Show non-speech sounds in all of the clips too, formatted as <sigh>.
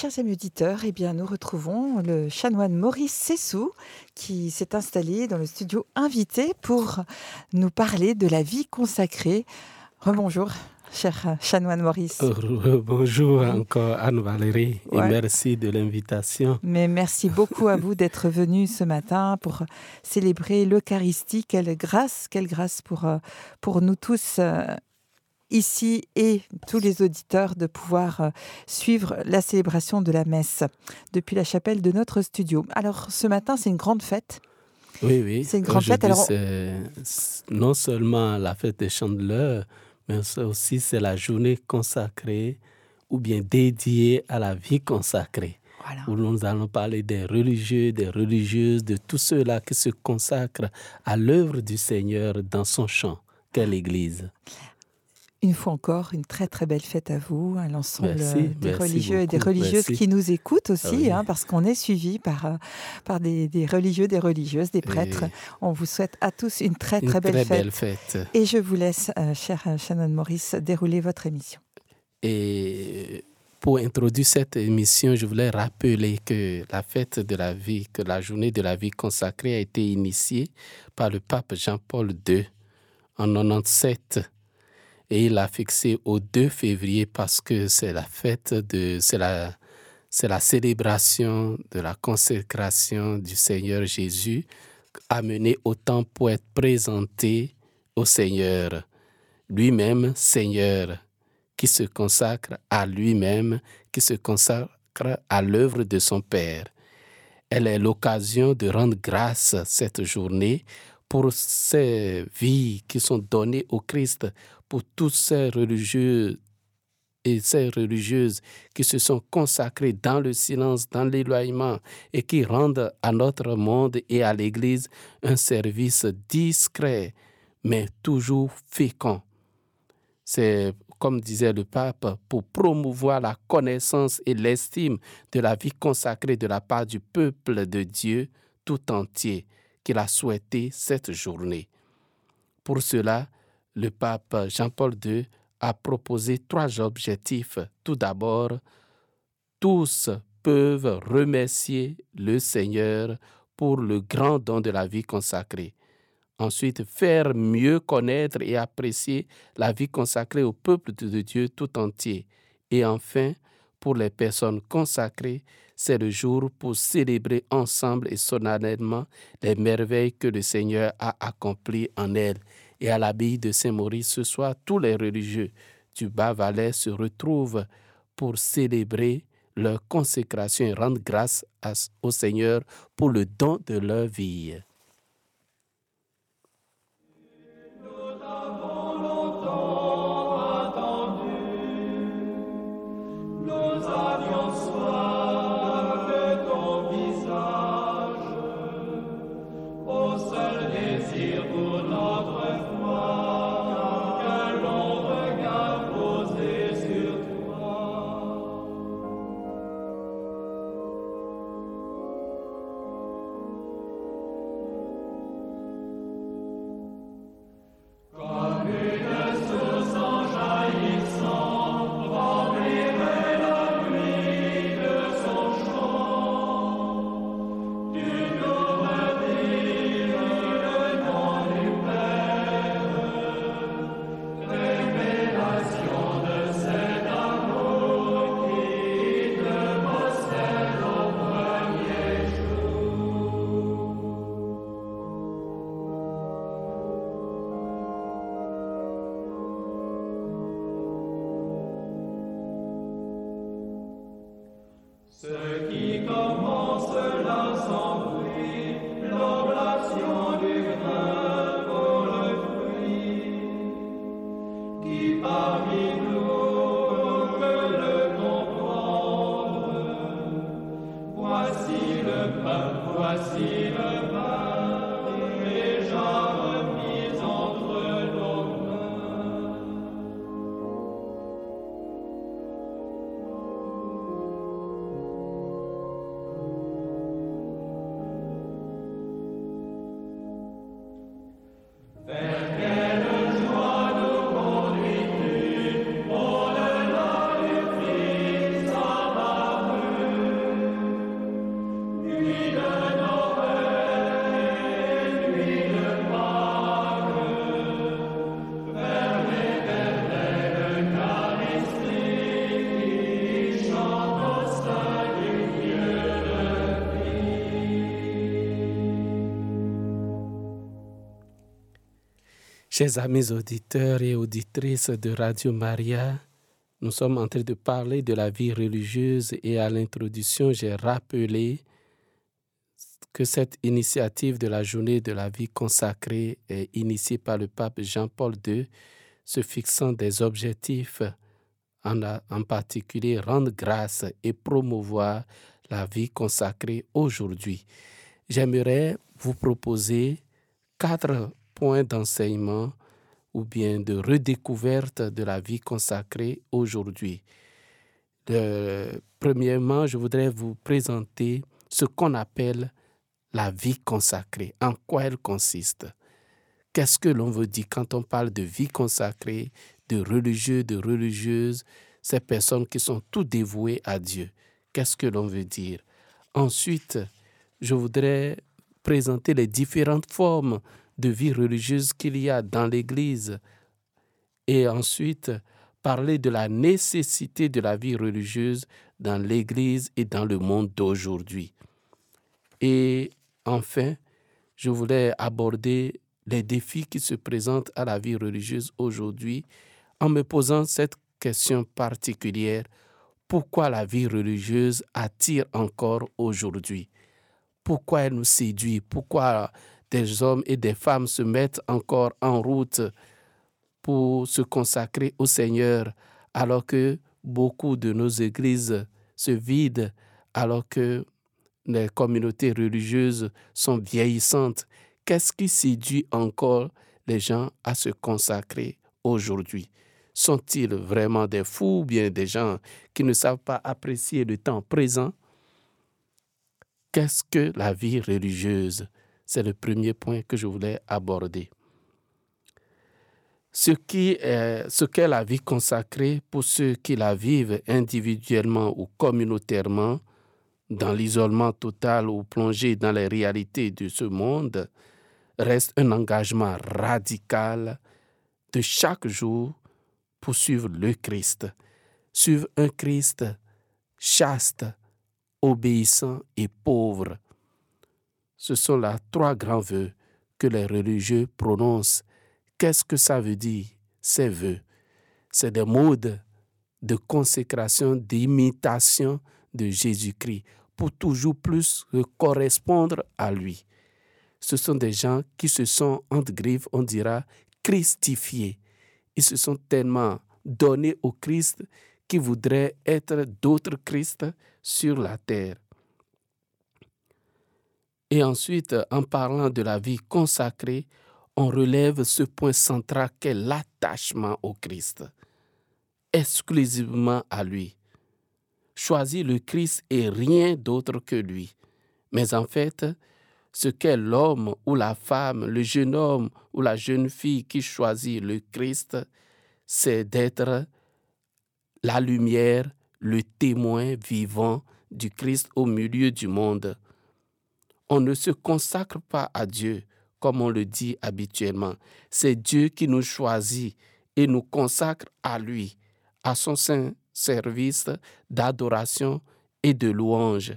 Chers amis auditeurs, eh bien, nous retrouvons le chanoine Maurice Sessou qui s'est installé dans le studio invité pour nous parler de la vie consacrée. Rebonjour, cher chanoine Maurice. Bonjour encore Anne-Valérie et merci de l'invitation. Mais merci beaucoup à vous d'être venu ce matin pour célébrer l'Eucharistie. Quelle grâce, quelle grâce pour, euh, pour nous tous euh, ici et tous les auditeurs de pouvoir euh, suivre la célébration de la messe depuis la chapelle de notre studio. Alors ce matin, c'est une grande fête. Oui, oui. C'est une grande fête. Alors... non seulement la fête des chandeleurs, mais aussi c'est la journée consacrée ou bien dédiée à la vie consacrée. Voilà. Où nous allons parler des religieux, des religieuses, de tous ceux-là qui se consacrent à l'œuvre du Seigneur dans son champ, qu'est l'Église. Une fois encore, une très très belle fête à vous, à l'ensemble des religieux et des religieuses qui nous écoutent aussi, hein, parce qu'on est suivi par, euh, par des, des, religieux, des religieuses, des prêtres. On vous souhaite à tous une très très, belle, très fête. belle, fête. Et je vous laisse, euh, cher Shannon Maurice, dérouler votre émission. Et pour introduire cette émission, je voulais rappeler que la fête de la vie, que la journée de la vie consacrée a été initiée par le pape Jean-Paul II en 97 et il l'a fixé au 2 février parce que c'est la fête de c'est la c'est la célébration de la consécration du Seigneur Jésus amené au temps pour être présenté au Seigneur lui-même Seigneur qui se consacre à lui-même qui se consacre à l'œuvre de son Père. Elle est l'occasion de rendre grâce cette journée pour ces vies qui sont données au Christ, pour tous ces religieux et ces religieuses qui se sont consacrés dans le silence, dans l'éloignement et qui rendent à notre monde et à l'Église un service discret, mais toujours fécond. C'est, comme disait le pape, pour promouvoir la connaissance et l'estime de la vie consacrée de la part du peuple de Dieu tout entier qu'il a souhaité cette journée. Pour cela, le pape Jean-Paul II a proposé trois objectifs. Tout d'abord, tous peuvent remercier le Seigneur pour le grand don de la vie consacrée. Ensuite, faire mieux connaître et apprécier la vie consacrée au peuple de Dieu tout entier. Et enfin, pour les personnes consacrées, c'est le jour pour célébrer ensemble et solennellement les merveilles que le Seigneur a accomplies en elles. Et à l'abbaye de Saint-Maurice ce soir, tous les religieux du Bas-Valais se retrouvent pour célébrer leur consécration et rendre grâce au Seigneur pour le don de leur vie. Chers amis auditeurs et auditrices de Radio Maria, nous sommes en train de parler de la vie religieuse et à l'introduction, j'ai rappelé que cette initiative de la journée de la vie consacrée est initiée par le pape Jean-Paul II, se fixant des objectifs, en, en particulier rendre grâce et promouvoir la vie consacrée aujourd'hui. J'aimerais vous proposer quatre points d'enseignement ou bien de redécouverte de la vie consacrée aujourd'hui. premièrement, je voudrais vous présenter ce qu'on appelle la vie consacrée, en quoi elle consiste? Qu'est-ce que l'on veut dire quand on parle de vie consacrée, de religieux, de religieuses, ces personnes qui sont tout dévouées à Dieu? Qu'est-ce que l'on veut dire? Ensuite, je voudrais présenter les différentes formes de vie religieuse qu'il y a dans l'Église et ensuite parler de la nécessité de la vie religieuse dans l'Église et dans le monde d'aujourd'hui. Et enfin, je voulais aborder les défis qui se présentent à la vie religieuse aujourd'hui en me posant cette question particulière. Pourquoi la vie religieuse attire encore aujourd'hui? Pourquoi elle nous séduit? Pourquoi des hommes et des femmes se mettent encore en route pour se consacrer au Seigneur, alors que beaucoup de nos églises se vident, alors que les communautés religieuses sont vieillissantes. Qu'est-ce qui séduit encore les gens à se consacrer aujourd'hui? Sont-ils vraiment des fous ou bien des gens qui ne savent pas apprécier le temps présent? Qu'est-ce que la vie religieuse c'est le premier point que je voulais aborder. Ce qu'est la vie consacrée pour ceux qui la vivent individuellement ou communautairement, dans l'isolement total ou plongé dans les réalités de ce monde, reste un engagement radical de chaque jour pour suivre le Christ, suivre un Christ chaste, obéissant et pauvre, ce sont là trois grands vœux que les religieux prononcent. Qu'est-ce que ça veut dire, ces vœux? C'est des modes de consécration, d'imitation de Jésus-Christ pour toujours plus correspondre à lui. Ce sont des gens qui se sont, entre griffes, on dira, christifiés. Ils se sont tellement donnés au Christ qu'ils voudraient être d'autres Christ sur la terre. Et ensuite, en parlant de la vie consacrée, on relève ce point central qu'est l'attachement au Christ, exclusivement à lui. Choisir le Christ et rien d'autre que lui. Mais en fait, ce qu'est l'homme ou la femme, le jeune homme ou la jeune fille qui choisit le Christ, c'est d'être la lumière, le témoin vivant du Christ au milieu du monde on ne se consacre pas à Dieu comme on le dit habituellement. C'est Dieu qui nous choisit et nous consacre à lui, à son saint service d'adoration et de louange.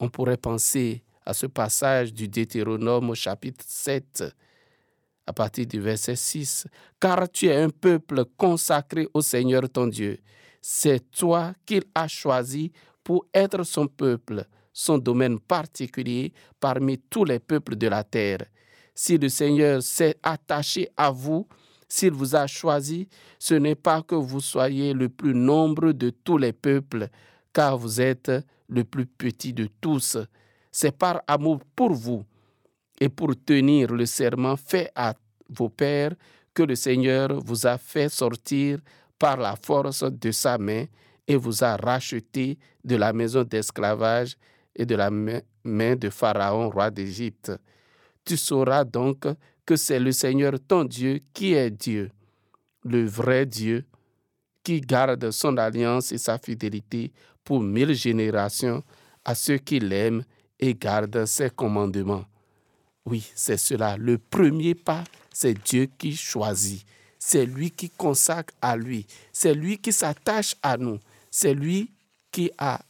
On pourrait penser à ce passage du Deutéronome au chapitre 7, à partir du verset 6. Car tu es un peuple consacré au Seigneur ton Dieu. C'est toi qu'il a choisi pour être son peuple son domaine particulier parmi tous les peuples de la terre. Si le Seigneur s'est attaché à vous, s'il vous a choisi, ce n'est pas que vous soyez le plus nombreux de tous les peuples, car vous êtes le plus petit de tous. C'est par amour pour vous et pour tenir le serment fait à vos pères que le Seigneur vous a fait sortir par la force de sa main et vous a racheté de la maison d'esclavage et de la main de Pharaon, roi d'Égypte. Tu sauras donc que c'est le Seigneur ton Dieu qui est Dieu, le vrai Dieu, qui garde son alliance et sa fidélité pour mille générations à ceux qui l'aiment et gardent ses commandements. Oui, c'est cela. Le premier pas, c'est Dieu qui choisit. C'est lui qui consacre à lui. C'est lui qui s'attache à nous. C'est lui qui a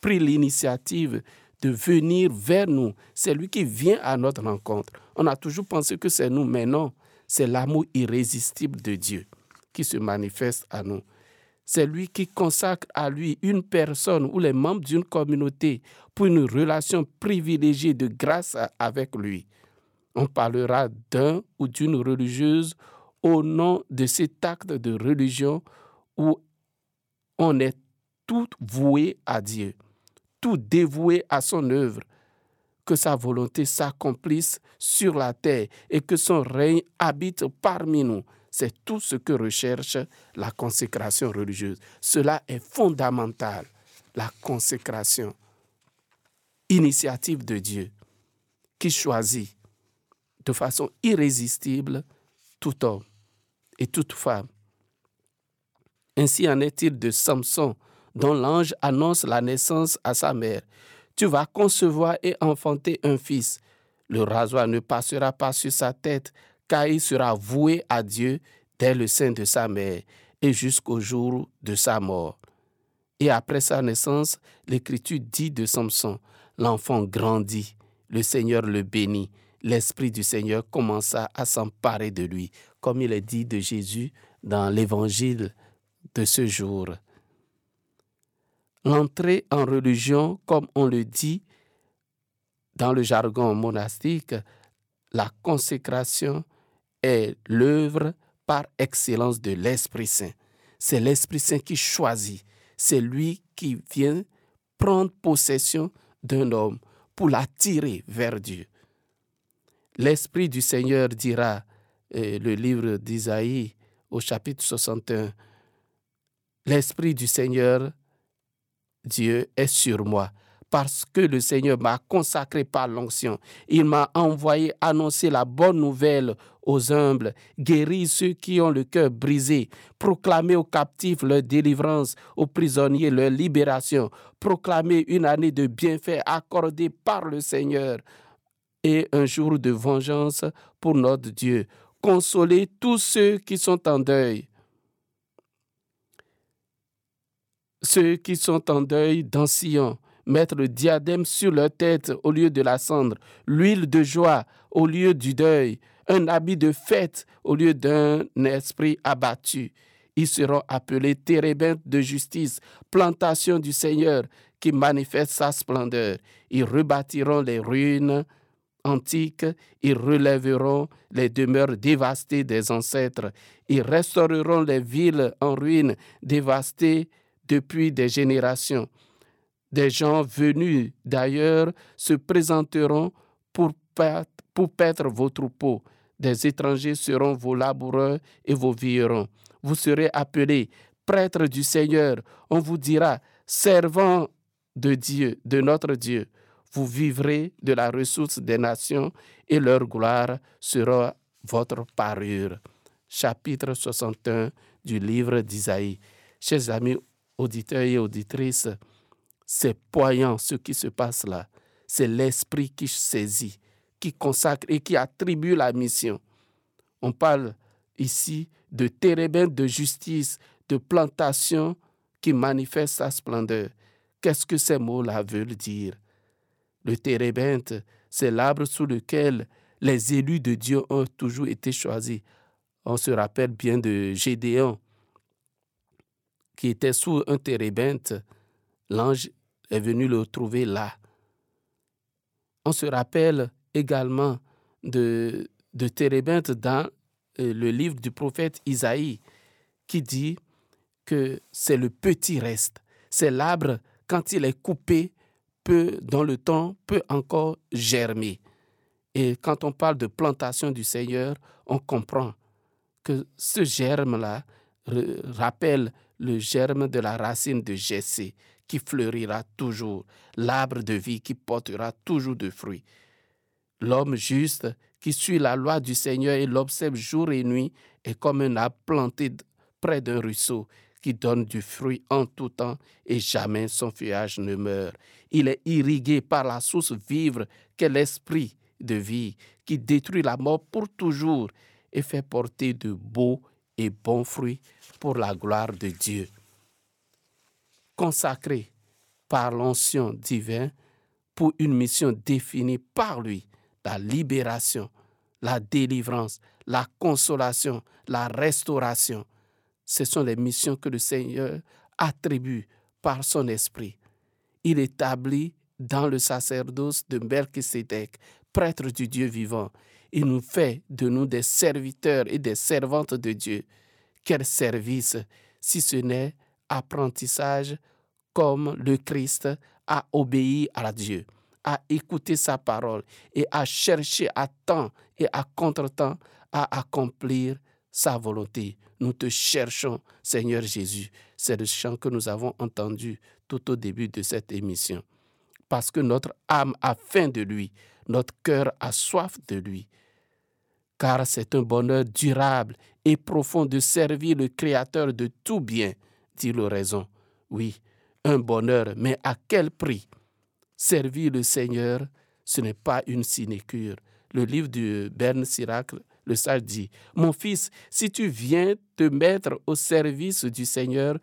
pris l'initiative de venir vers nous. C'est lui qui vient à notre rencontre. On a toujours pensé que c'est nous, mais non, c'est l'amour irrésistible de Dieu qui se manifeste à nous. C'est lui qui consacre à lui une personne ou les membres d'une communauté pour une relation privilégiée de grâce avec lui. On parlera d'un ou d'une religieuse au nom de cet acte de religion où on est tout voué à Dieu, tout dévoué à son œuvre, que sa volonté s'accomplisse sur la terre et que son règne habite parmi nous. C'est tout ce que recherche la consécration religieuse. Cela est fondamental, la consécration, initiative de Dieu, qui choisit de façon irrésistible tout homme et toute femme. Ainsi en est-il de Samson, dont l'ange annonce la naissance à sa mère tu vas concevoir et enfanter un fils. Le rasoir ne passera pas sur sa tête, car il sera voué à Dieu dès le sein de sa mère et jusqu'au jour de sa mort. Et après sa naissance, l'Écriture dit de Samson, l'enfant grandit, le Seigneur le bénit, l'Esprit du Seigneur commença à s'emparer de lui, comme il est dit de Jésus dans l'Évangile de ce jour. L'entrée en religion, comme on le dit dans le jargon monastique, la consécration est l'œuvre par excellence de l'Esprit Saint. C'est l'Esprit Saint qui choisit. C'est lui qui vient prendre possession d'un homme pour l'attirer vers Dieu. L'Esprit du Seigneur dira, euh, le livre d'Isaïe au chapitre 61, L'Esprit du Seigneur Dieu est sur moi. Parce que le Seigneur m'a consacré par l'onction. Il m'a envoyé annoncer la bonne nouvelle aux humbles, guérir ceux qui ont le cœur brisé, proclamer aux captifs leur délivrance, aux prisonniers leur libération, proclamer une année de bienfaits accordée par le Seigneur et un jour de vengeance pour notre Dieu, consoler tous ceux qui sont en deuil, ceux qui sont en deuil dans Sion, mettre le diadème sur leur tête au lieu de la cendre, l'huile de joie au lieu du deuil, un habit de fête au lieu d'un esprit abattu. Ils seront appelés térébintes de justice, plantation du Seigneur qui manifeste sa splendeur. Ils rebâtiront les ruines antiques, ils relèveront les demeures dévastées des ancêtres, ils restaureront les villes en ruine dévastées depuis des générations. Des gens venus d'ailleurs se présenteront pour, pour paître vos troupeaux. Des étrangers seront vos laboureurs et vos vignerons. Vous serez appelés prêtres du Seigneur. On vous dira servants de Dieu, de notre Dieu. Vous vivrez de la ressource des nations et leur gloire sera votre parure. Chapitre 61 du livre d'Isaïe. Chers amis auditeurs et auditrices, c'est poignant ce qui se passe là. C'est l'esprit qui saisit, qui consacre et qui attribue la mission. On parle ici de térébinthe de justice, de plantation qui manifeste sa splendeur. Qu'est-ce que ces mots-là veulent dire? Le térébinthe, c'est l'arbre sous lequel les élus de Dieu ont toujours été choisis. On se rappelle bien de Gédéon, qui était sous un térébinthe, l'ange est venu le trouver là. On se rappelle également de, de dans euh, le livre du prophète Isaïe, qui dit que c'est le petit reste. C'est l'arbre, quand il est coupé, peut, dans le temps, peut encore germer. Et quand on parle de plantation du Seigneur, on comprend que ce germe-là rappelle le germe de la racine de Jessé qui fleurira toujours, l'arbre de vie qui portera toujours de fruits. L'homme juste qui suit la loi du Seigneur et l'observe jour et nuit est comme un arbre planté près d'un ruisseau qui donne du fruit en tout temps et jamais son feuillage ne meurt. Il est irrigué par la source vive qu'est l'esprit de vie qui détruit la mort pour toujours et fait porter de beaux et bons fruits pour la gloire de Dieu. Consacré par l'onction divine pour une mission définie par lui, la libération, la délivrance, la consolation, la restauration. Ce sont les missions que le Seigneur attribue par son esprit. Il établit dans le sacerdoce de Melchisédek, prêtre du Dieu vivant. Il nous fait de nous des serviteurs et des servantes de Dieu. Quel service, si ce n'est apprentissage comme le Christ a obéi à Dieu, a écouté sa parole et a cherché à temps et à contre-temps à accomplir sa volonté. Nous te cherchons, Seigneur Jésus. C'est le chant que nous avons entendu tout au début de cette émission. Parce que notre âme a faim de lui, notre cœur a soif de lui. Car c'est un bonheur durable et profond de servir le Créateur de tout bien, dit l'oraison. Oui, un bonheur, mais à quel prix? Servir le Seigneur, ce n'est pas une sinécure. Le livre de Bern Sirac, le sage dit, Mon fils, si tu viens te mettre au service du Seigneur,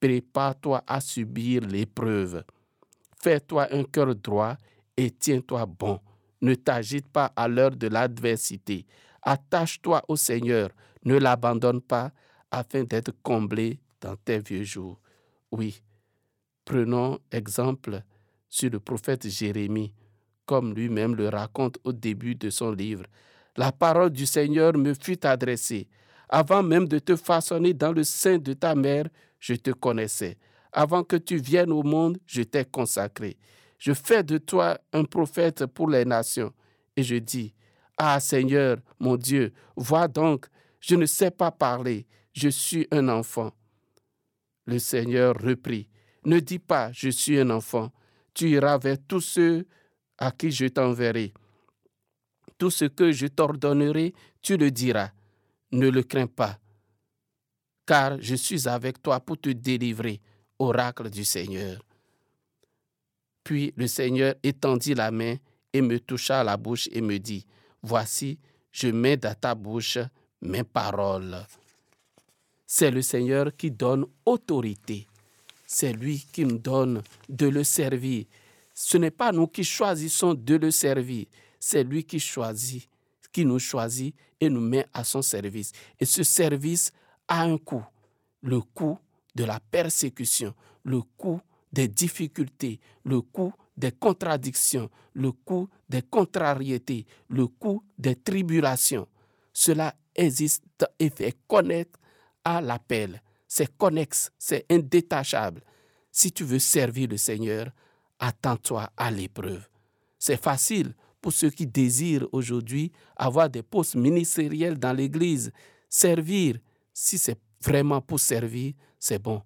prépare-toi à subir l'épreuve. Fais-toi un cœur droit et tiens-toi bon. Ne t'agite pas à l'heure de l'adversité. Attache-toi au Seigneur, ne l'abandonne pas afin d'être comblé dans tes vieux jours. Oui, prenons exemple sur le prophète Jérémie, comme lui-même le raconte au début de son livre. La parole du Seigneur me fut adressée. Avant même de te façonner dans le sein de ta mère, je te connaissais. Avant que tu viennes au monde, je t'ai consacré. Je fais de toi un prophète pour les nations. Et je dis, Ah Seigneur, mon Dieu, vois donc, je ne sais pas parler, je suis un enfant. Le Seigneur reprit, Ne dis pas, je suis un enfant, tu iras vers tous ceux à qui je t'enverrai. Tout ce que je t'ordonnerai, tu le diras. Ne le crains pas, car je suis avec toi pour te délivrer, oracle du Seigneur. Puis le Seigneur étendit la main et me toucha la bouche et me dit, Voici, je mets dans ta bouche mes paroles. C'est le Seigneur qui donne autorité. C'est lui qui nous donne de le servir. Ce n'est pas nous qui choisissons de le servir. C'est lui qui choisit, qui nous choisit et nous met à son service. Et ce service a un coût. Le coût de la persécution, le coût des difficultés, le coût des contradictions, le coût des contrariétés, le coût des tribulations. Cela existe et fait connaître à l'appel. C'est connexe, c'est indétachable. Si tu veux servir le Seigneur, attends-toi à l'épreuve. C'est facile pour ceux qui désirent aujourd'hui avoir des postes ministériels dans l'Église, servir. Si c'est vraiment pour servir, c'est bon.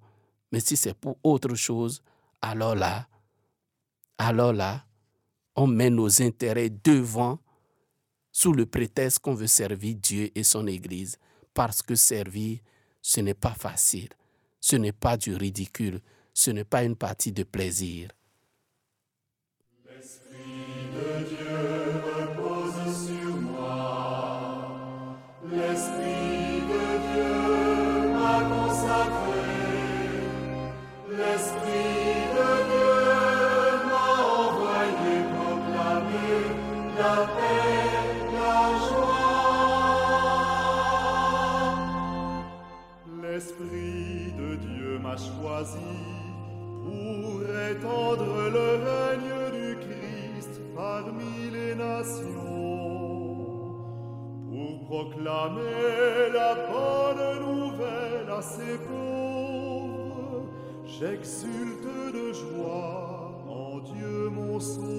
Mais si c'est pour autre chose, alors là, alors là, on met nos intérêts devant sous le prétexte qu'on veut servir Dieu et son Église. Parce que servir, ce n'est pas facile, ce n'est pas du ridicule, ce n'est pas une partie de plaisir. Pour étendre le règne du Christ parmi les nations, pour proclamer la bonne nouvelle à ses pauvres. J'exulte de joie en Dieu mon Sauveur.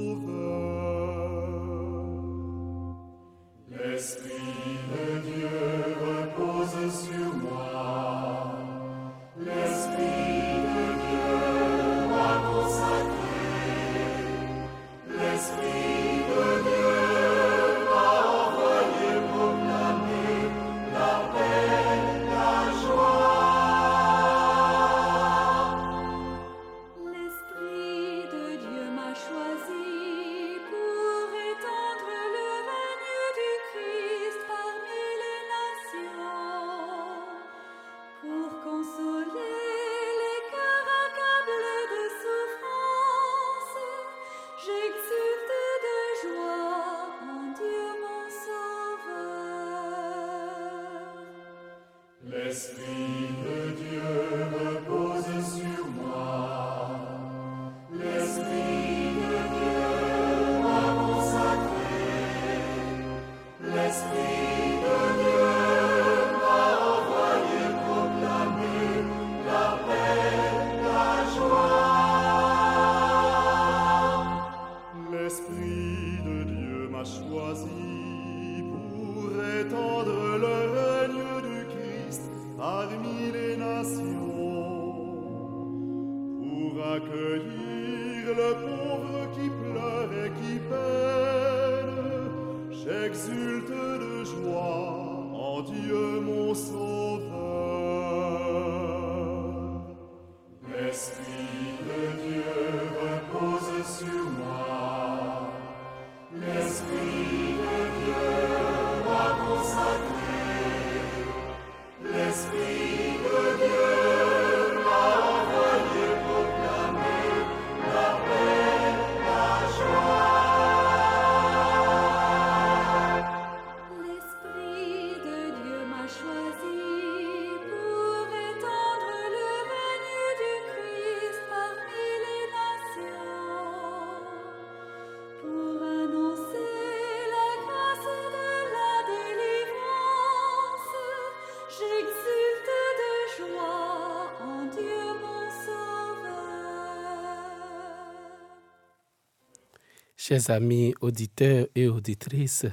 Chers amis auditeurs et auditrices,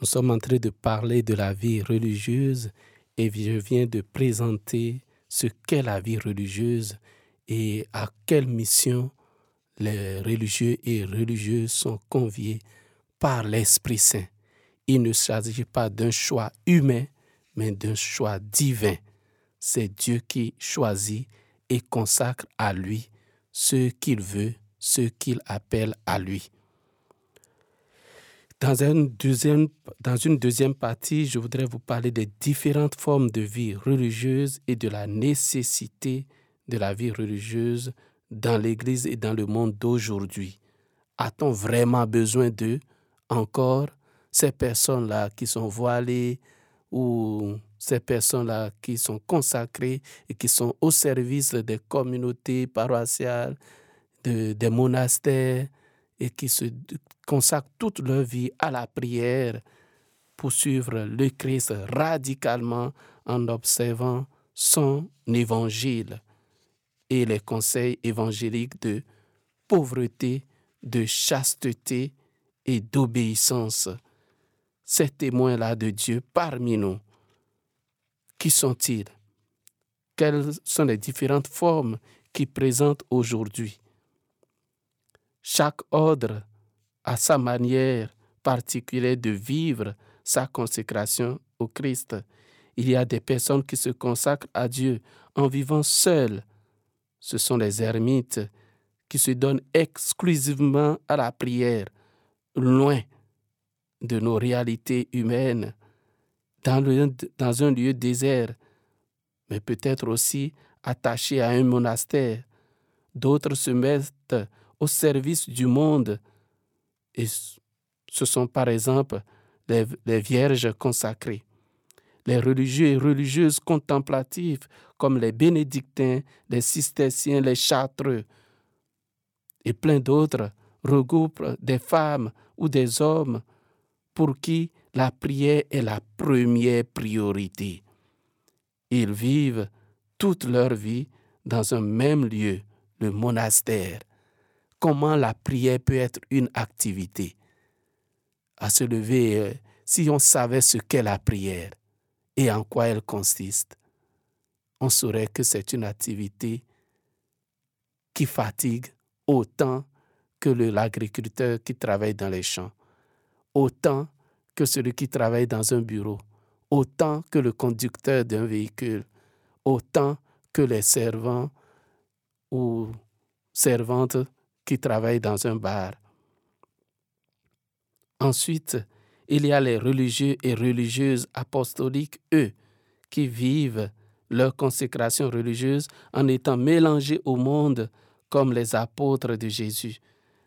nous sommes en train de parler de la vie religieuse et je viens de présenter ce qu'est la vie religieuse et à quelle mission les religieux et religieuses sont conviés par l'Esprit Saint. Il ne s'agit pas d'un choix humain, mais d'un choix divin. C'est Dieu qui choisit et consacre à lui ce qu'il veut, ce qu'il appelle à lui. Dans, un deuxième- dans une deuxième partie, je voudrais vous parler des différentes formes de vie religieuse et de la nécessité de la vie religieuse dans l'Église et dans le monde d'aujourd'hui. A-t-on vraiment besoin d'eux encore, ces personnes-là qui sont voilées ou ces personnes-là qui sont consacrées et qui sont au service des communautés paroissiales, de- des monastères et qui se consacrent toute leur vie à la prière pour suivre le Christ radicalement en observant son évangile et les conseils évangéliques de pauvreté, de chasteté et d'obéissance. Ces témoins-là de Dieu parmi nous, qui sont-ils? Quelles sont les différentes formes qu'ils présentent aujourd'hui? Chaque ordre a sa manière particulière de vivre sa consécration au Christ. Il y a des personnes qui se consacrent à Dieu en vivant seules. Ce sont les ermites qui se donnent exclusivement à la prière, loin de nos réalités humaines, dans, un lieu désert, mais peut-être aussi attachés à un monastère. D'autres se mettent au service du monde et ce sont par exemple les, vierges consacrées. Les religieux et religieuses contemplatifs comme les bénédictins, les cisterciens, les chartreux et plein d'autres regroupent des femmes ou des hommes pour qui la prière est la première priorité. Ils vivent toute leur vie dans un même lieu, le monastère. Comment la prière peut être une activité. À se lever, euh, si on savait ce qu'est la prière et en quoi elle consiste, on saurait que c'est une activité qui fatigue autant que l'agriculteur qui travaille dans les champs, autant que celui qui travaille dans un bureau, autant que le conducteur d'un véhicule, autant que les servants ou servantes qui travaillent dans un bar. Ensuite, il y a les religieux et religieuses apostoliques, eux, qui vivent leur consécration religieuse en étant mélangés au monde comme les apôtres de Jésus.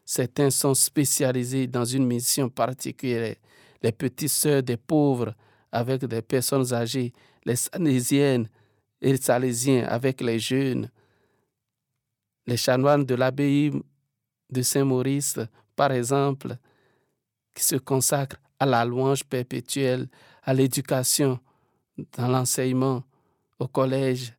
Certains sont spécialisés dans une mission particulière. Les petites sœurs des pauvres avec des personnes âgées, les sanésiennes et salésiens avec les jeunes, les chanoines de l'abbaye de Saint-Maurice, par exemple, qui se consacrent à la louange perpétuelle, à l'éducation, dans l'enseignement, au collège,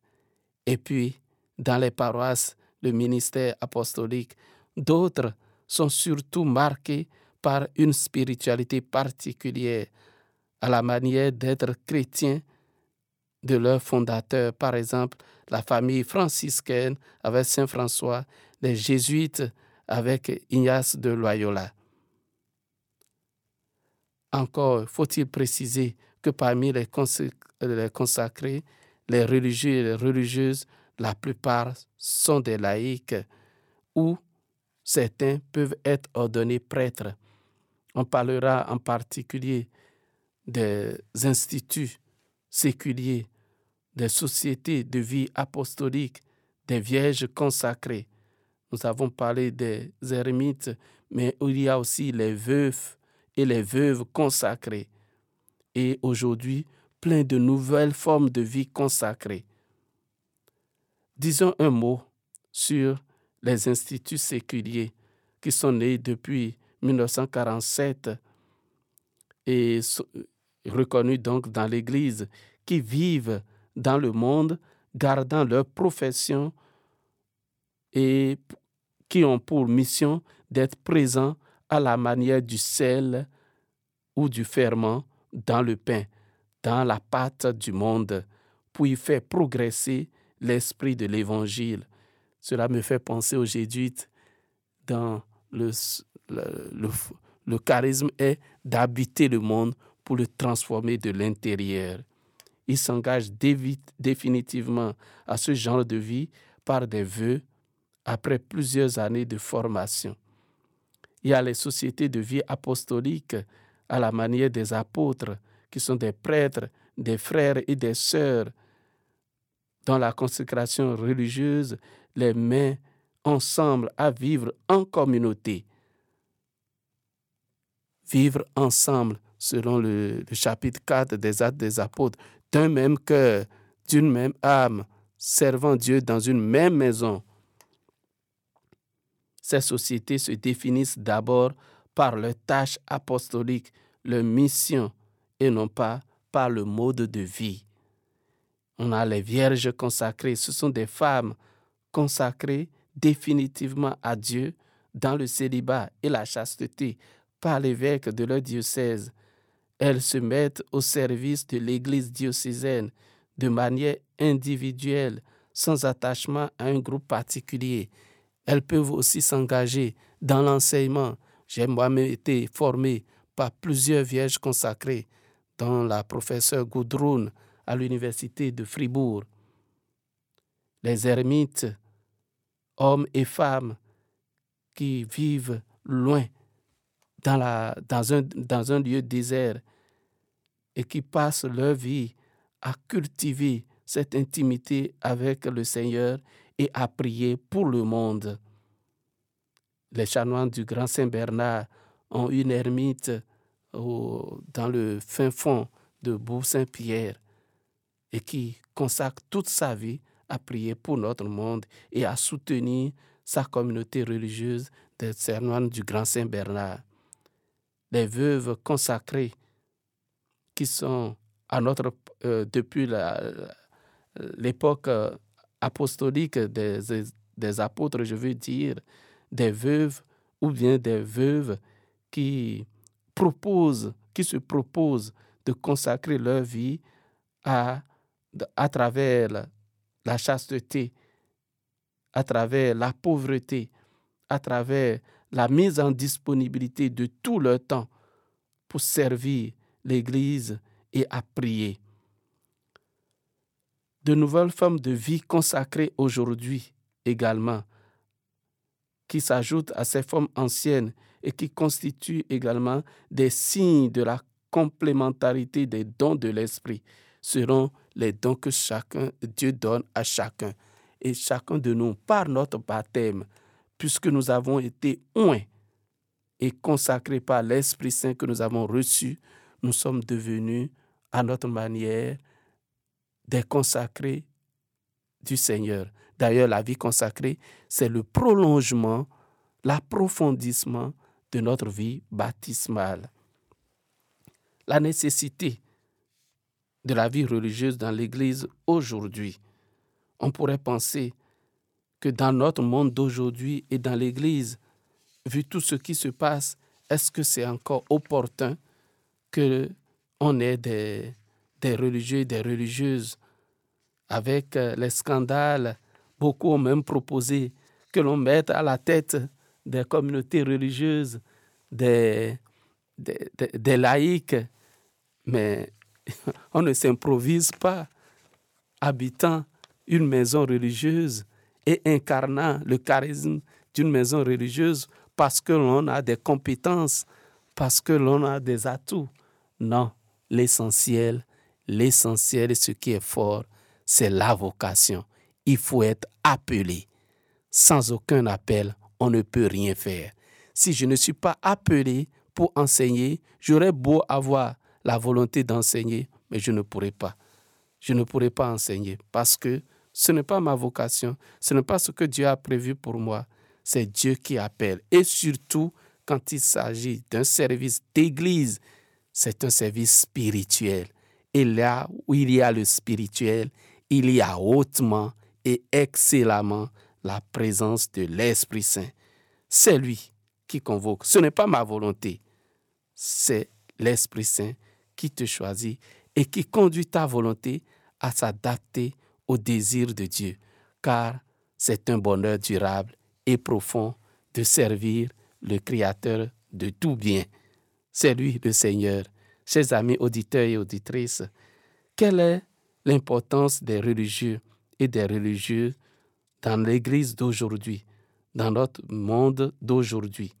et puis dans les paroisses, le ministère apostolique. D'autres sont surtout marqués par une spiritualité particulière, à la manière d'être chrétiens de leur fondateur. Par exemple, la famille franciscaine avec Saint François, les jésuites avec Ignace de Loyola. Encore faut-il préciser que parmi les, consacrés, les religieux et les religieuses, la plupart sont des laïcs ou certains peuvent être ordonnés prêtres. On parlera en particulier des instituts séculiers, des sociétés de vie apostolique, des vierges consacrées. Nous avons parlé des ermites, mais il y a aussi les veufs et les veuves consacrées. Et aujourd'hui, plein de nouvelles formes de vie consacrées. Disons un mot sur les instituts séculiers qui sont nés depuis 1947 et reconnus donc dans l'Église, qui vivent dans le monde gardant leur profession et qui ont pour mission d'être présents à la manière du sel ou du ferment dans le pain, dans la pâte du monde, pour y faire progresser l'esprit de l'Évangile. Cela me fait penser aux jésuites dans le, le, charisme est d'habiter le monde pour le transformer de l'intérieur. Ils s'engagent définitivement à ce genre de vie par des vœux après plusieurs années de formation. Il y a les sociétés de vie apostolique à la manière des apôtres, qui sont des prêtres, des frères et des sœurs, dont la consécration religieuse les met ensemble à vivre en communauté. Vivre ensemble, selon le, le chapitre 4 des Actes des Apôtres, d'un même cœur, d'une même âme, servant Dieu dans une même maison. Ces sociétés se définissent d'abord par leur tâche apostolique, leur mission, et non pas par le mode de vie. On a les vierges consacrées, ce sont des femmes consacrées définitivement à Dieu dans le célibat et la chasteté par l'évêque de leur diocèse. Elles se mettent au service de l'Église diocésaine de manière individuelle, sans attachement à un groupe particulier. Elles peuvent aussi s'engager dans l'enseignement. J'ai moi-même été formé par plusieurs vierges consacrées, dont la professeure Gudrun à l'université de Fribourg. Les ermites, hommes et femmes qui vivent loin dans un lieu désert et qui passent leur vie à cultiver cette intimité avec le Seigneur et à prier pour le monde. Les chanoines du Grand Saint-Bernard ont une ermite dans le fin fond de Bourg-Saint-Pierre et qui consacre toute sa vie à prier pour notre monde et à soutenir sa communauté religieuse des chanoines du Grand Saint-Bernard. Les veuves consacrées qui sont à notre, euh, depuis l'époque euh, apostolique des, des apôtres, je veux dire, des veuves ou bien des veuves qui proposent, qui se proposent de consacrer leur vie à, travers la, la chasteté, à travers la pauvreté, à travers la mise en disponibilité de tout leur temps pour servir l'Église et à prier. De nouvelles formes de vie consacrées aujourd'hui également, qui s'ajoutent à ces formes anciennes et qui constituent également des signes de la complémentarité des dons de l'Esprit, seront les dons que chacun, Dieu donne à chacun. Et chacun de nous, par notre baptême, puisque nous avons été oints et consacrés par l'Esprit Saint que nous avons reçu, nous sommes devenus à notre manière des consacrés du Seigneur. D'ailleurs, la vie consacrée, c'est le prolongement, l'approfondissement de notre vie baptismale. La nécessité de la vie religieuse dans l'Église aujourd'hui. On pourrait penser que dans notre monde d'aujourd'hui et dans l'Église, vu tout ce qui se passe, est-ce que c'est encore opportun que on ait des, des religieux et des religieuses avec euh, les scandales Beaucoup ont même proposé que l'on mette à la tête des communautés religieuses des, des, des- des laïcs, mais <laughs> on ne s'improvise pas habitant une maison religieuse et incarnant le charisme d'une maison religieuse parce que l'on a des compétences, parce que l'on a des atouts. Non, l'essentiel, l'essentiel ce qui est fort, c'est la vocation. Il faut être appelé. Sans aucun appel, on ne peut rien faire. Si je ne suis pas appelé pour enseigner, j'aurais beau avoir la volonté d'enseigner, mais je ne pourrai pas. Je ne pourrai pas enseigner parce que ce n'est pas ma vocation, ce n'est pas ce que Dieu a prévu pour moi. C'est Dieu qui appelle. Et surtout, quand il s'agit d'un service d'église, c'est un service spirituel. Et là où il y a le spirituel, il y a hautement et excellemment la présence de l'Esprit Saint. C'est lui qui convoque. Ce n'est pas ma volonté. C'est l'Esprit Saint qui te choisit et qui conduit ta volonté à s'adapter au désir de Dieu. Car c'est un bonheur durable et profond de servir le Créateur de tout bien. C'est lui le Seigneur. Chers amis auditeurs et auditrices, quelle est l'importance des religieux et des religieuses dans l'Église d'aujourd'hui, dans notre monde d'aujourd'hui?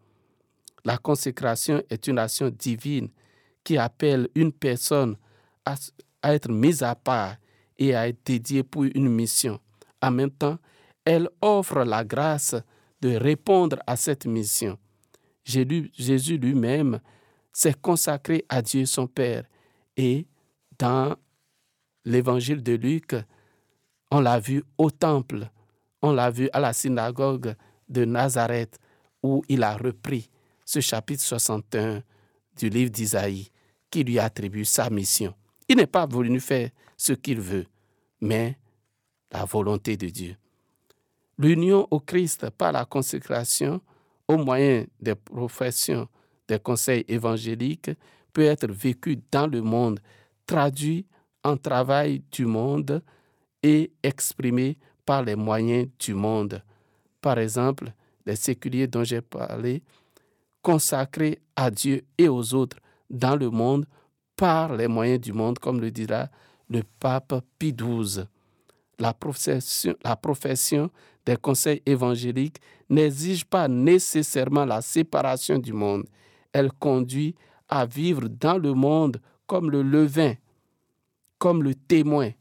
La consécration est une action divine qui appelle une personne à, à être mise à part et à être dédiée pour une mission. En même temps, elle offre la grâce de répondre à cette mission. Jésus lui-même s'est consacré à Dieu son Père et dans l'évangile de Luc, on l'a vu au temple, on l'a vu à la synagogue de Nazareth où il a repris ce chapitre 61 du livre d'Isaïe qui lui attribue sa mission. Il n'est pas venu faire ce qu'il veut, mais la volonté de Dieu. L'union au Christ par la consécration au moyen des professions des conseils évangéliques peut être vécue dans le monde, traduit en travail du monde et exprimé par les moyens du monde. Par exemple, les séculiers dont j'ai parlé, consacrés à Dieu et aux autres dans le monde par les moyens du monde, comme le dira le pape Pie XII. La profession, la profession des conseils évangéliques n'exige pas nécessairement la séparation du monde. Elle conduit à vivre dans le monde comme le levain, comme le témoin,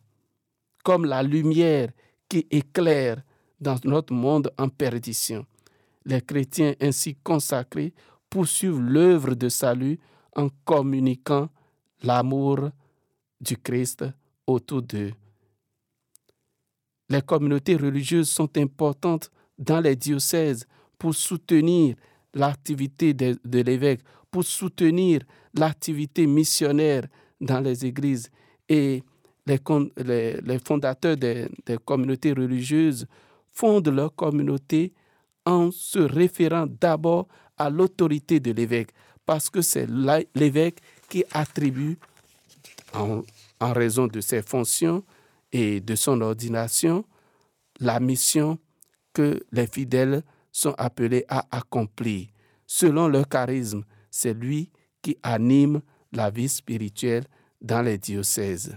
comme la lumière qui éclaire dans notre monde en perdition. Les chrétiens ainsi consacrés poursuivent l'œuvre de salut en communiquant l'amour du Christ autour d'eux. Les communautés religieuses sont importantes dans les diocèses pour soutenir l'activité de, l'évêque, pour soutenir l'activité missionnaire dans les églises. Et les, les- fondateurs des, communautés religieuses fondent leur communauté en se référant d'abord à l'autorité de l'évêque, parce que c'est l'évêque qui attribue, en raison de ses fonctions et de son ordination, la mission que les fidèles sont appelés à accomplir. Selon leur charisme, c'est lui qui anime la vie spirituelle dans les diocèses.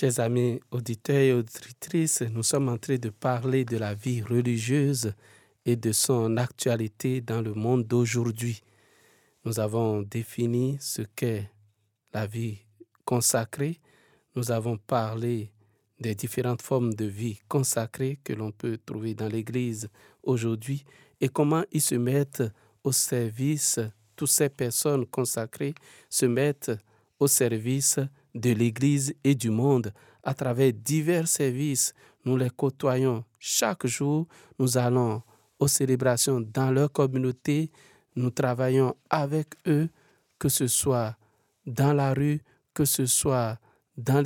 Chers amis auditeurs et auditrices, nous sommes en train de parler de la vie religieuse et de son actualité dans le monde d'aujourd'hui. Nous avons défini ce qu'est la vie consacrée. Nous avons parlé des différentes formes de vie consacrée que l'on peut trouver dans l'Église aujourd'hui et comment ils se mettent au service, toutes ces personnes consacrées se mettent au service de l'Église et du monde à travers divers services. Nous les côtoyons chaque jour. Nous allons aux célébrations dans leur communauté. Nous travaillons avec eux, que ce soit dans la rue, que ce soit dans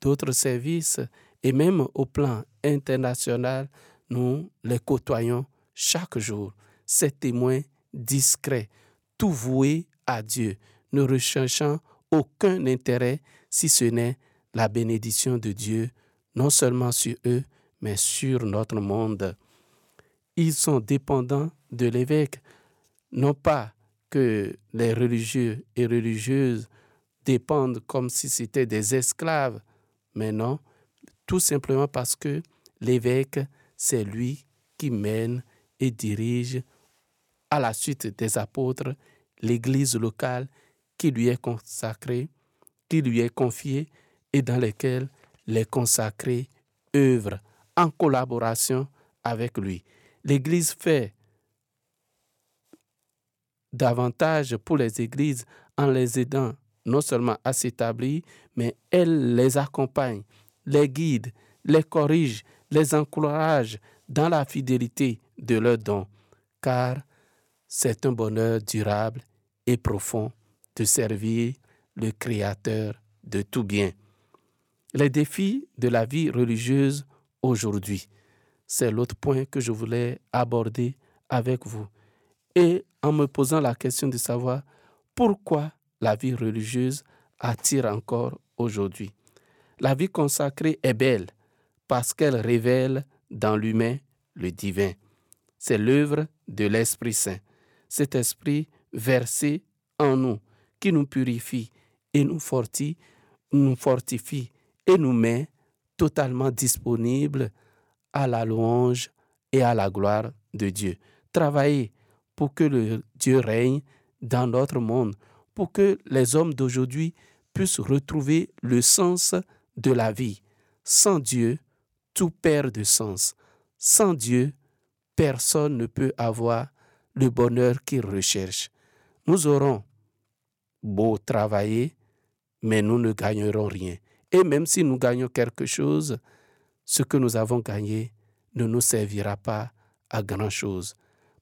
d'autres services et même au plan international, nous les côtoyons chaque jour. Ces témoins discrets, tout voués à Dieu, ne recherchant aucun intérêt si ce n'est la bénédiction de Dieu, non seulement sur eux, mais sur notre monde. Ils sont dépendants de l'évêque, non pas que les religieux et religieuses dépendent comme si c'était des esclaves, mais non, tout simplement parce que l'évêque, c'est lui qui mène et dirige à la suite des apôtres l'église locale qui lui est consacrée, qui lui est confiée et dans laquelle les consacrés œuvrent en collaboration avec lui. L'Église fait davantage pour les églises en les aidant non seulement à s'établir, mais elle les accompagne, les guide, les corrige, les encourage dans la fidélité de leurs dons, car c'est un bonheur durable et profond de servir le Créateur de tout bien. Les défis de la vie religieuse aujourd'hui, c'est l'autre point que je voulais aborder avec vous. Et en me posant la question de savoir pourquoi la vie religieuse attire encore aujourd'hui. La vie consacrée est belle parce qu'elle révèle dans l'humain le divin. C'est l'œuvre de l'Esprit Saint. Cet esprit versé en nous qui nous purifie et nous fortifie, nous fortifie et nous met totalement disponibles à la louange et à la gloire de Dieu. Travailler pour que Dieu règne dans notre monde, pour que les hommes d'aujourd'hui puissent retrouver le sens de la vie. Sans Dieu, tout perd de sens. Sans Dieu, personne ne peut avoir le bonheur qu'il recherche. Nous aurons beau travailler, mais nous ne gagnerons rien. Et même si nous gagnons quelque chose, ce que nous avons gagné ne nous servira pas à grand-chose,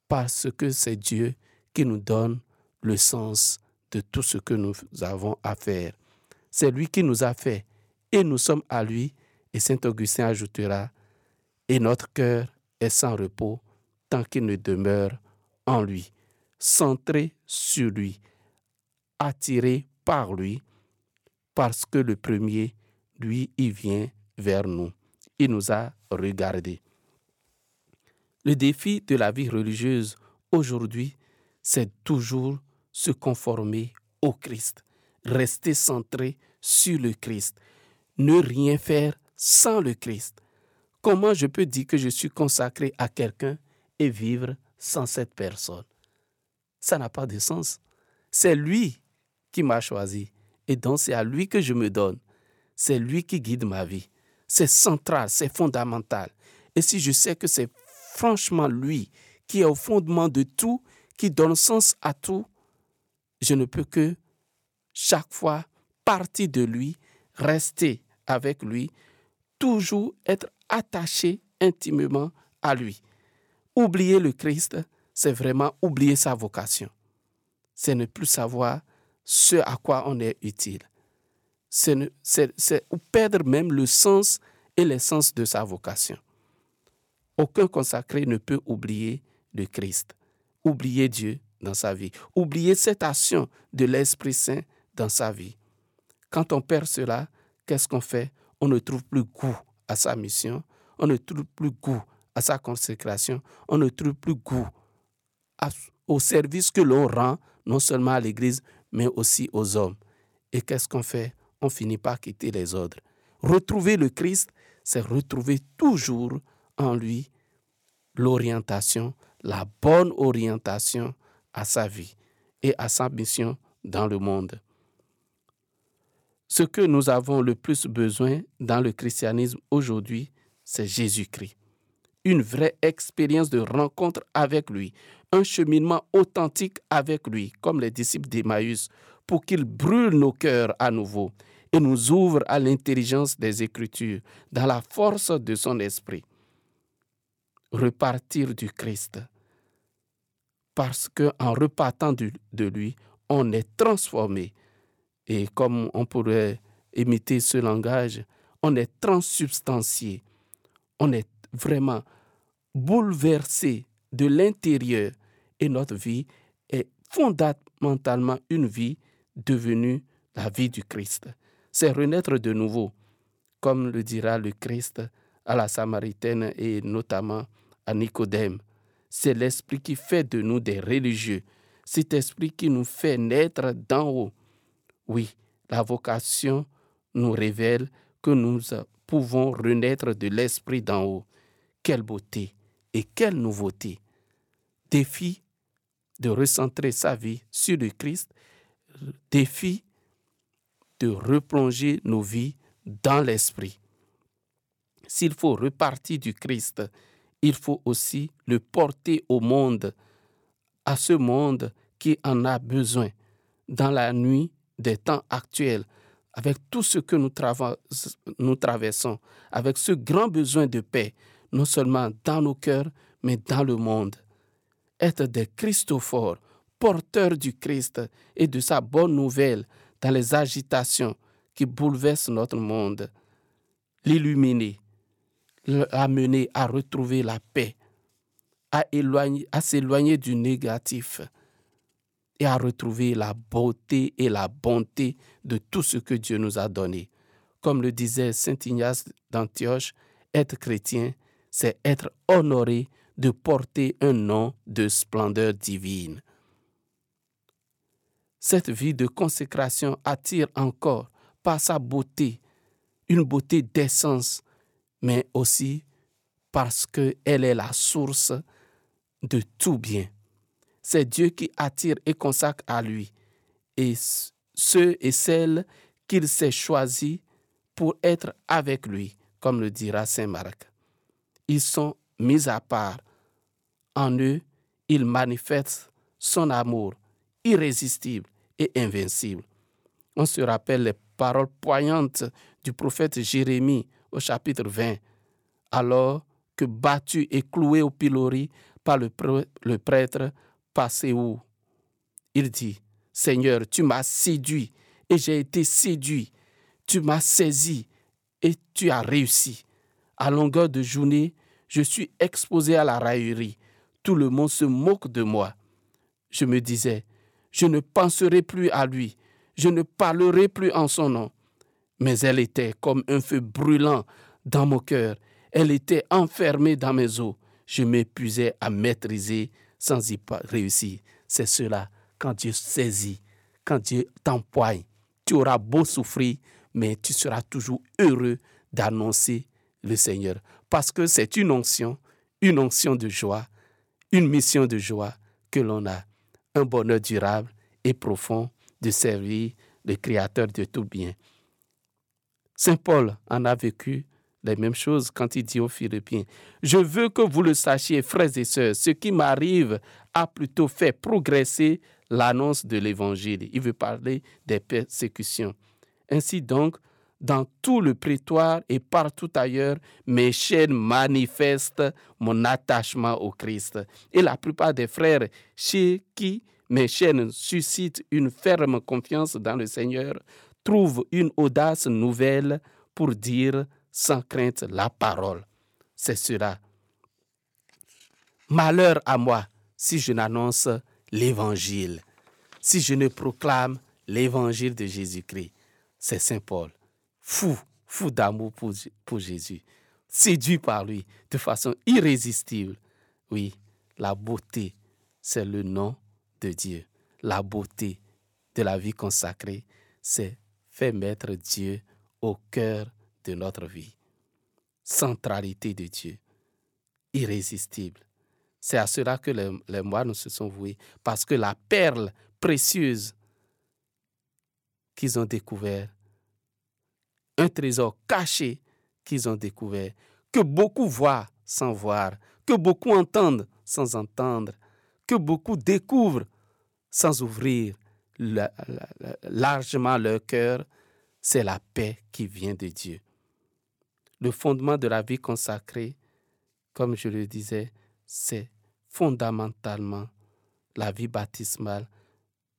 parce que c'est Dieu qui nous donne le sens de tout ce que nous avons à faire. C'est lui qui nous a fait et nous sommes à lui. Et Saint Augustin ajoutera, et notre cœur est sans repos tant qu'il ne demeure en lui, centré sur lui, attiré par lui, parce que le premier, lui, il vient vers nous. Il nous a regardés. Le défi de la vie religieuse aujourd'hui, c'est toujours se conformer au Christ, rester centré sur le Christ, ne rien faire sans le Christ. Comment je peux dire que je suis consacré à quelqu'un et vivre sans cette personne? Ça n'a pas de sens. C'est lui qui m'a choisi et donc c'est à lui que je me donne. C'est lui qui guide ma vie. C'est central, c'est fondamental. Et si je sais que c'est franchement lui qui est au fondement de tout, qui donne sens à tout, je ne peux que chaque fois partir de lui, rester avec lui, toujours être attaché intimement à lui. Oublier le Christ, c'est vraiment oublier sa vocation. C'est ne plus savoir ce à quoi on est utile. C'est perdre même le sens et l'essence de sa vocation. Aucun consacré ne peut oublier le Christ, oublier Dieu dans sa vie, oublier cette action de l'Esprit Saint dans sa vie. Quand on perd cela, qu'est-ce qu'on fait? On ne trouve plus goût à sa mission, on ne trouve plus goût à sa consécration, on ne trouve plus goût au service que l'on rend non seulement à l'Église, mais aussi aux hommes. Et qu'est-ce qu'on fait? On finit par quitter les ordres. Retrouver le Christ, c'est retrouver toujours en lui l'orientation, la bonne orientation à sa vie et à sa mission dans le monde. Ce que nous avons le plus besoin dans le christianisme aujourd'hui, c'est Jésus-Christ. Une vraie expérience de rencontre avec lui, un cheminement authentique avec lui, comme les disciples d'Emmaüs, pour qu'il brûle nos cœurs à nouveau et nous ouvre à l'intelligence des Écritures, dans la force de son esprit. Repartir du Christ, parce qu'en repartant du- de lui, on est transformé. Et comme on pourrait imiter ce langage, on est transsubstantié. On est vraiment bouleversé de l'intérieur et notre vie est fondamentalement une vie devenue la vie du Christ. C'est renaître de nouveau, comme le dira le Christ à la Samaritaine et notamment à Nicodème. C'est l'Esprit qui fait de nous des religieux, cet Esprit qui nous fait naître d'en haut. Oui, la vocation nous révèle que nous pouvons renaître de l'Esprit d'en haut. Quelle beauté et quelle nouveauté. Défi de recentrer sa vie sur le Christ, défi de replonger nos vies dans l'Esprit. S'il faut repartir du Christ, il faut aussi le porter au monde, à ce monde qui en a besoin dans la nuit des temps actuels, avec tout ce que nous, nous traversons, avec ce grand besoin de paix, non seulement dans nos cœurs, mais dans le monde. Être des Christophores, porteurs du Christ et de sa bonne nouvelle dans les agitations qui bouleversent notre monde. L'illuminer, l'amener à retrouver la paix, à, à s'éloigner du négatif et à retrouver la beauté et la bonté de tout ce que Dieu nous a donné. Comme le disait Saint Ignace d'Antioche, être chrétien, c'est être honoré de porter un nom de splendeur divine. Cette vie de consécration attire encore par sa beauté, une beauté d'essence, mais aussi parce qu'elle est la source de tout bien. C'est Dieu qui attire et consacre à lui, et ceux et celles qu'il s'est choisis pour être avec lui, comme le dira Saint Marc. Ils sont mis à part. En eux, il manifeste son amour irrésistible et invincible. On se rappelle les paroles poignantes du prophète Jérémie au chapitre 20, alors que battu et cloué au pilori par le, prê- le prêtre. Il dit, Seigneur, tu m'as séduit et j'ai été séduit. Tu m'as saisi et tu as réussi. À longueur de journée, je suis exposé à la raillerie. Tout le monde se moque de moi. Je me disais, je ne penserai plus à lui, je ne parlerai plus en son nom. Mais elle était comme un feu brûlant dans mon cœur. Elle était enfermée dans mes os. Je m'épuisais à maîtriser sans y réussir. C'est cela, quand Dieu saisit, quand Dieu t'empoigne, tu auras beau souffrir, mais tu seras toujours heureux d'annoncer le Seigneur. Parce que c'est une onction, une onction de joie, une mission de joie que l'on a. Un bonheur durable et profond de servir le Créateur de tout bien. Saint Paul en a vécu les mêmes choses quand il dit aux Philippiens, Je veux que vous le sachiez, frères et sœurs, ce qui m'arrive a plutôt fait progresser l'annonce de l'Évangile. Il veut parler des persécutions. Ainsi donc, dans tout le prétoire et partout ailleurs, mes chaînes manifestent mon attachement au Christ. Et la plupart des frères chez qui mes chaînes suscitent une ferme confiance dans le Seigneur trouvent une audace nouvelle pour dire sans crainte la parole. C'est cela. Malheur à moi si je n'annonce l'évangile, si je ne proclame l'évangile de Jésus-Christ. C'est Saint Paul, fou, fou d'amour pour, pour Jésus, séduit par lui de façon irrésistible. Oui, la beauté, c'est le nom de Dieu. La beauté de la vie consacrée, c'est faire mettre Dieu au cœur de notre vie. Centralité de Dieu, irrésistible. C'est à cela que les, les moines se sont voués, parce que la perle précieuse qu'ils ont découvert, un trésor caché qu'ils ont découvert, que beaucoup voient sans voir, que beaucoup entendent sans entendre, que beaucoup découvrent sans ouvrir la- la- la- largement leur cœur, c'est la paix qui vient de Dieu. Le fondement de la vie consacrée, comme je le disais, c'est fondamentalement la vie baptismale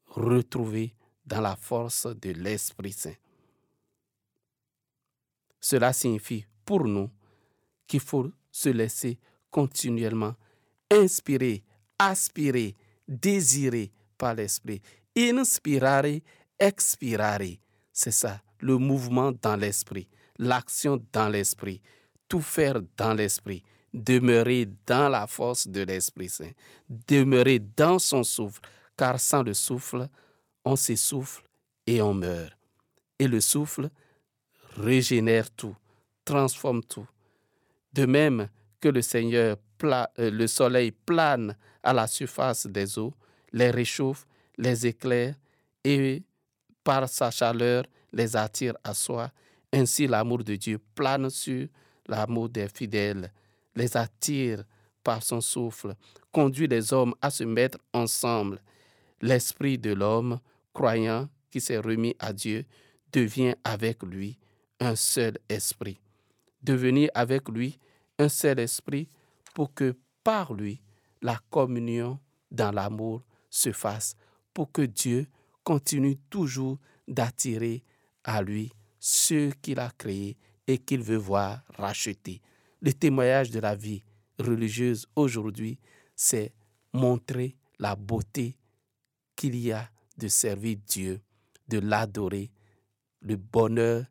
retrouvée dans la force de l'Esprit Saint. Cela signifie pour nous qu'il faut se laisser continuellement inspirer, aspirer, désirer par l'Esprit. Inspirare, expirare. C'est ça, le mouvement dans l'Esprit, l'action dans l'Esprit, tout faire dans l'Esprit, demeurer dans la force de l'Esprit Saint, demeurer dans son souffle, car sans le souffle, on s'essouffle et on meurt. Et le souffle régénère tout, transforme tout. De même que le Seigneur, euh, le soleil plane à la surface des eaux, les réchauffe, les éclaire et par sa chaleur les attire à soi. Ainsi l'amour de Dieu plane sur l'amour des fidèles, les attire par son souffle, conduit les hommes à se mettre ensemble. L'esprit de l'homme croyant qui s'est remis à Dieu devient avec lui un seul esprit. Devenir avec lui un seul esprit pour que par lui la communion dans l'amour se fasse, pour que Dieu continue toujours d'attirer à lui ceux qu'il a créés et qu'il veut voir racheter. Le témoignage de la vie religieuse aujourd'hui, c'est montrer la beauté qu'il y a de servir Dieu, de l'adorer, le bonheur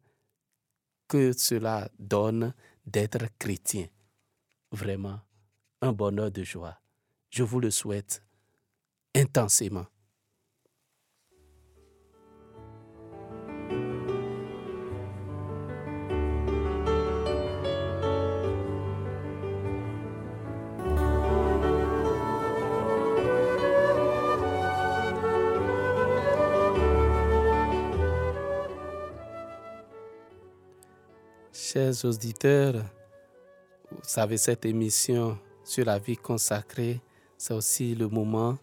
que cela donne d'être chrétien. Vraiment, un bonheur de joie. Je vous le souhaite intensément. Chers auditeurs, vous savez, cette émission sur la vie consacrée, c'est aussi le moment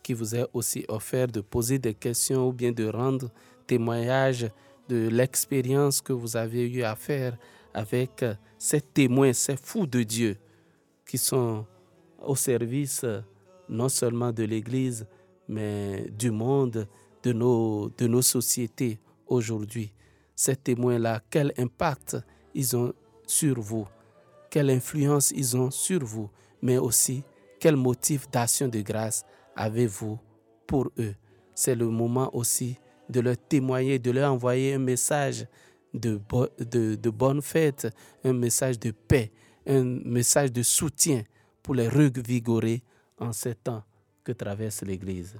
qui vous est aussi offert de poser des questions ou bien de rendre témoignage de l'expérience que vous avez eu à faire avec ces témoins, ces fous de Dieu qui sont au service non seulement de l'Église, mais du monde, de nos, de nos sociétés aujourd'hui. Ces témoins-là, quel impact ils ont sur vous, quelle influence ils ont sur vous, mais aussi quel motif d'action de grâce avez-vous pour eux? C'est le moment aussi de leur témoigner, de leur envoyer un message de, de bonne fête, un message de paix, un message de soutien pour les revigorer en ces temps que traverse l'Église.